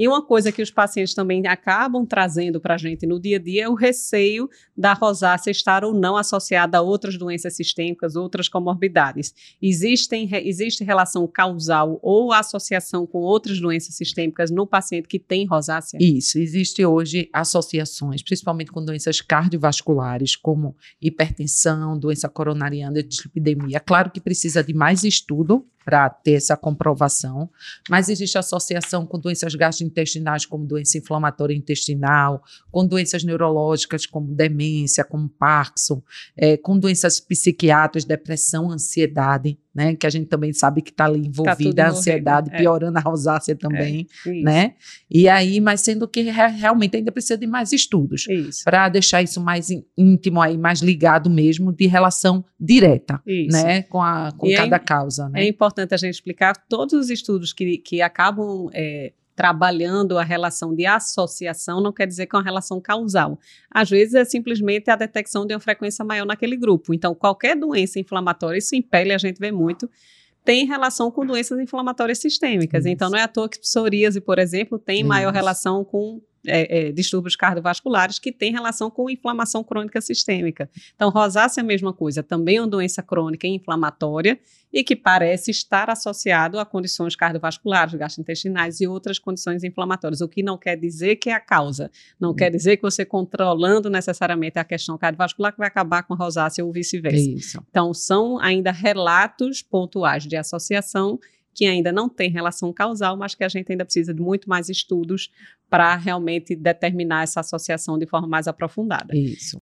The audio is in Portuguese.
E uma coisa que os pacientes também acabam trazendo para a gente no dia a dia é o receio da rosácea estar ou não associada a outras doenças sistêmicas, outras comorbidades. Existem, existe relação causal ou associação com outras doenças sistêmicas no paciente que tem rosácea? Isso, existe hoje associações, principalmente com doenças cardiovasculares, como hipertensão, doença coronariana, dislipidemia. Claro que precisa de mais estudo para ter essa comprovação, mas existe associação com doenças gastrointestinais, como doença inflamatória intestinal, com doenças neurológicas, como demência, como Parkinson, é, com doenças psiquiátricas, depressão, ansiedade, né, que a gente também sabe que está ali envolvida tá a ansiedade, é. piorando a rosácea também, é, né? E aí, mas sendo que realmente ainda precisa de mais estudos para deixar isso mais íntimo aí, mais ligado mesmo, de relação direta, isso. né, com, a, com cada é, causa, né? É importante a gente explicar todos os estudos que, que acabam é, trabalhando a relação de associação não quer dizer que é uma relação causal. Às vezes é simplesmente a detecção de uma frequência maior naquele grupo. Então, qualquer doença inflamatória, isso em pele a gente vê muito, tem relação com doenças inflamatórias sistêmicas. Isso. Então, não é à toa que psoríase, por exemplo, tem isso. maior relação com é, é, distúrbios cardiovasculares que têm relação com inflamação crônica sistêmica. Então, rosácea é a mesma coisa, também é uma doença crônica e inflamatória e que parece estar associado a condições cardiovasculares, gastrointestinais e outras condições inflamatórias, o que não quer dizer que é a causa, não hum. quer dizer que você controlando necessariamente a questão cardiovascular que vai acabar com a rosácea ou vice-versa. Então, são ainda relatos pontuais de associação que ainda não tem relação causal, mas que a gente ainda precisa de muito mais estudos para realmente determinar essa associação de forma mais aprofundada. Isso.